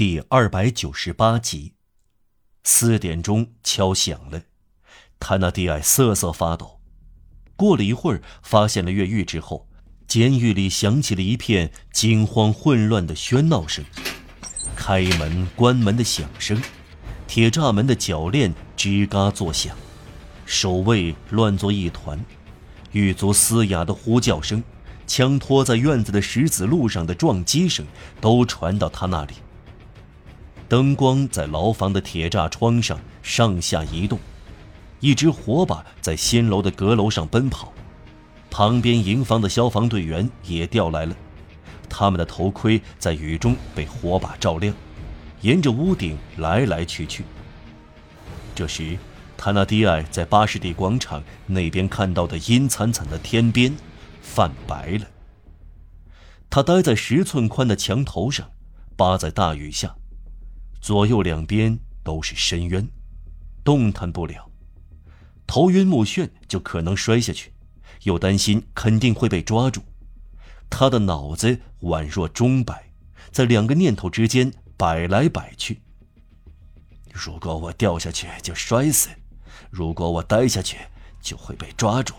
第二百九十八集。四点钟敲响了，塔纳蒂埃瑟瑟发抖。过了一会儿，发现了越狱之后，监狱里响起了一片惊慌混乱的喧闹声，开门关门的响声，铁栅门的铰链吱嘎作响，守卫乱作一团，狱卒嘶哑的呼叫声。枪托在院子的石子路上的撞击声都传到他那里。灯光在牢房的铁栅窗上上下移动，一只火把在新楼的阁楼上奔跑，旁边营房的消防队员也调来了，他们的头盔在雨中被火把照亮，沿着屋顶来来去去。这时，塔纳迪埃在巴士底广场那边看到的阴惨惨的天边。泛白了。他待在十寸宽的墙头上，扒在大雨下，左右两边都是深渊，动弹不了。头晕目眩，就可能摔下去，又担心肯定会被抓住。他的脑子宛若钟摆，在两个念头之间摆来摆去。如果我掉下去就摔死，如果我待下去就会被抓住。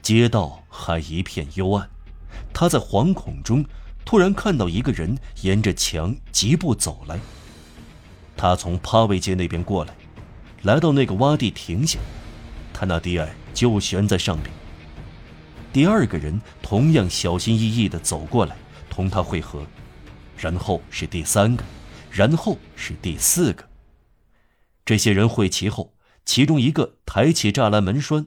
街道还一片幽暗，他在惶恐中，突然看到一个人沿着墙疾步走来。他从帕维街那边过来，来到那个洼地停下，他那迪埃就悬在上面。第二个人同样小心翼翼地走过来，同他会合，然后是第三个，然后是第四个。这些人会齐后，其中一个抬起栅栏门栓。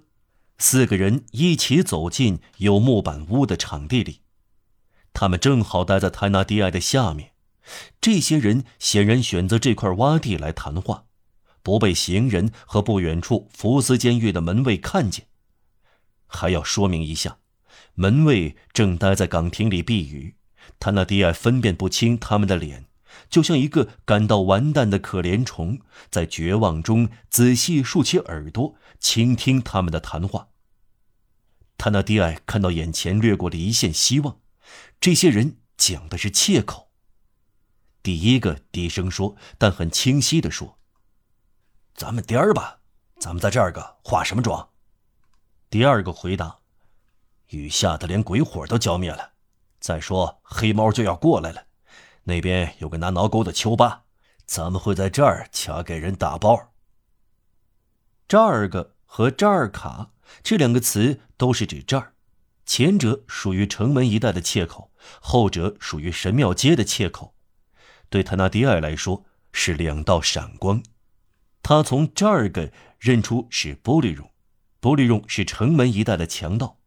四个人一起走进有木板屋的场地里，他们正好待在泰纳迪埃的下面。这些人显然选择这块洼地来谈话，不被行人和不远处福斯监狱的门卫看见。还要说明一下，门卫正待在岗亭里避雨，泰纳迪埃分辨不清他们的脸，就像一个感到完蛋的可怜虫，在绝望中仔细竖起耳朵。倾听他们的谈话。他那迪埃看到眼前掠过了一线希望，这些人讲的是切口。第一个低声说，但很清晰的说：“咱们颠儿吧，咱们在这儿个化什么妆？”第二个回答：“雨下的连鬼火都浇灭了，再说黑猫就要过来了，那边有个拿挠钩的丘巴，咱们会在这儿卡给人打包。”这儿个。和这儿卡这两个词都是指这儿，前者属于城门一带的切口，后者属于神庙街的切口。对塔纳迪尔来说是两道闪光。他从这儿个认出是玻璃绒，玻璃绒是城门一带的强盗。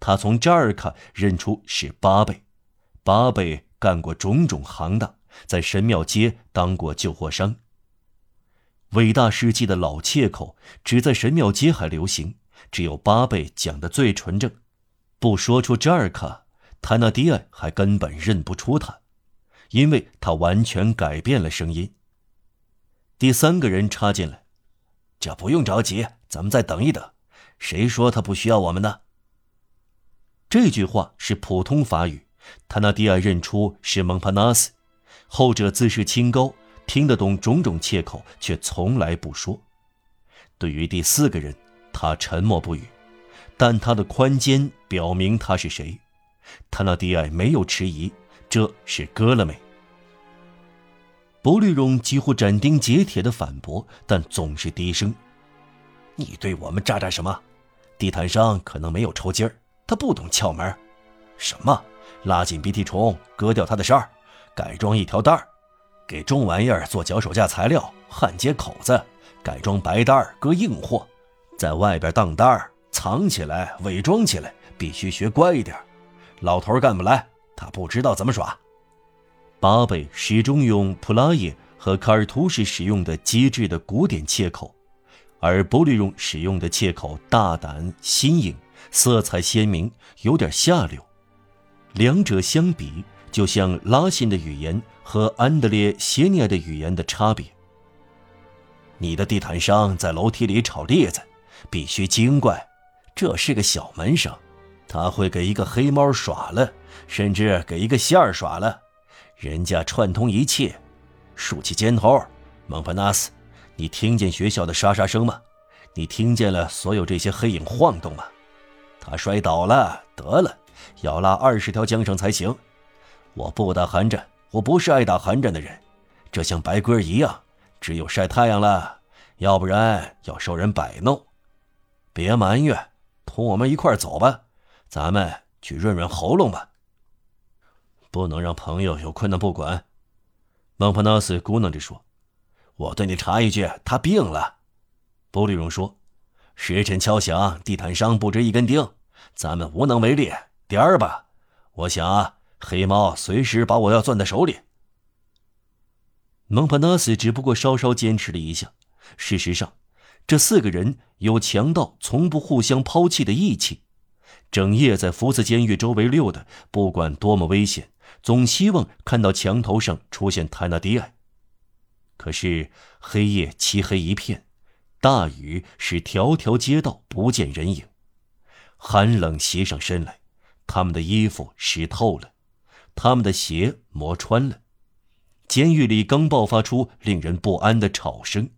他从扎尔卡认出是巴贝，巴贝干过种种行当，在神庙街当过旧货商。伟大事迹的老切口只在神庙街还流行，只有巴贝讲的最纯正。不说出扎尔卡，塔纳迪埃还根本认不出他，因为他完全改变了声音。第三个人插进来：“这不用着急，咱们再等一等。谁说他不需要我们呢？”这句话是普通法语，塔纳迪埃认出是蒙帕纳斯，后者自视清高。听得懂种种切口，却从来不说。对于第四个人，他沉默不语，但他的宽肩表明他是谁。他那迪埃没有迟疑，这是割了没。博绿绒几乎斩钉截铁地反驳，但总是低声：“你对我们咋咋什么？地毯上可能没有抽筋儿，他不懂窍门。什么？拉紧鼻涕虫，割掉他的衫儿，改装一条带儿。”给重玩意儿做脚手架材料，焊接口子，改装白单儿割硬货，在外边当单儿藏起来，伪装起来，必须学乖一点。老头干不来，他不知道怎么耍。巴贝始终用普拉耶和卡尔图什使用的机智的古典切口，而波利用使用的切口大胆新颖，色彩鲜明，有点下流。两者相比。就像拉辛的语言和安德烈谢涅的语言的差别。你的地毯商在楼梯里炒栗子，必须精怪。这是个小门生，他会给一个黑猫耍了，甚至给一个线儿耍了。人家串通一切，竖起肩头。蒙帕纳斯，你听见学校的沙沙声吗？你听见了所有这些黑影晃动吗？他摔倒了，得了，要拉二十条缰绳才行。我不打寒战，我不是爱打寒战的人。这像白鸽一样，只有晒太阳了，要不然要受人摆弄。别埋怨，同我们一块走吧，咱们去润润喉咙吧。不能让朋友有困难不管。蒙帕纳斯咕囔着说：“我对你查一句，他病了。”布利荣说：“时辰敲响，地毯上不知一根钉，咱们无能为力。点儿吧，我想啊。”黑猫随时把我要攥在手里。蒙帕纳斯只不过稍稍坚持了一下。事实上，这四个人有强盗从不互相抛弃的义气，整夜在福斯监狱周围溜达，不管多么危险，总希望看到墙头上出现泰纳迪埃。可是黑夜漆黑一片，大雨使条条街道不见人影，寒冷袭上身来，他们的衣服湿透了。他们的鞋磨穿了。监狱里刚爆发出令人不安的吵声。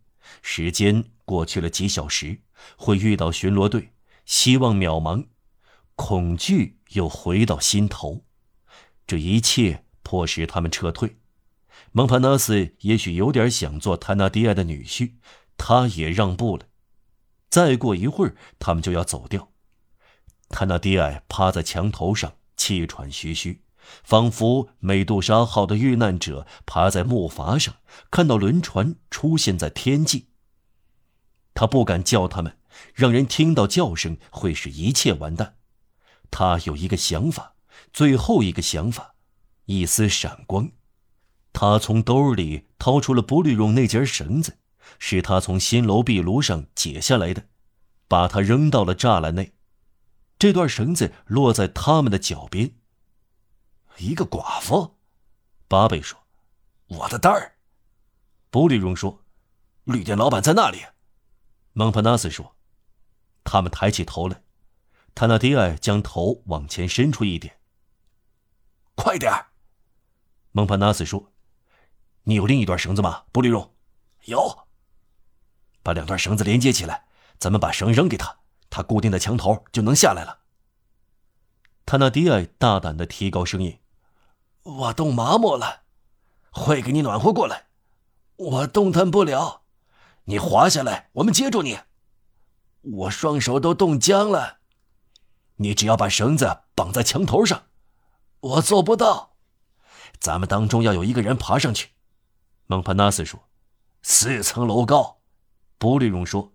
时间过去了几小时，会遇到巡逻队。希望渺茫，恐惧又回到心头。这一切迫使他们撤退。蒙帕纳斯也许有点想做泰纳迪埃的女婿，他也让步了。再过一会儿，他们就要走掉。泰纳迪埃趴在墙头上，气喘吁吁。仿佛美杜莎号的遇难者爬在木筏上，看到轮船出现在天际。他不敢叫他们，让人听到叫声会使一切完蛋。他有一个想法，最后一个想法，一丝闪光。他从兜里掏出了布吕荣那截绳子，是他从新楼壁炉上解下来的，把它扔到了栅栏内。这段绳子落在他们的脚边。一个寡妇，巴贝说：“我的蛋儿。”布里荣说：“旅店老板在那里。”蒙帕纳斯说：“他们抬起头来。”塔纳迪埃将头往前伸出一点。“快点儿！”蒙帕纳斯说：“你有另一段绳子吗？”布利荣：“有。”把两段绳子连接起来，咱们把绳扔给他，他固定在墙头就能下来了。塔纳迪埃大胆的提高声音。我冻麻木了，会给你暖和过来。我动弹不了，你滑下来，我们接住你。我双手都冻僵了，你只要把绳子绑在墙头上。我做不到，咱们当中要有一个人爬上去。蒙帕纳斯说：“四层楼高。”布利荣说：“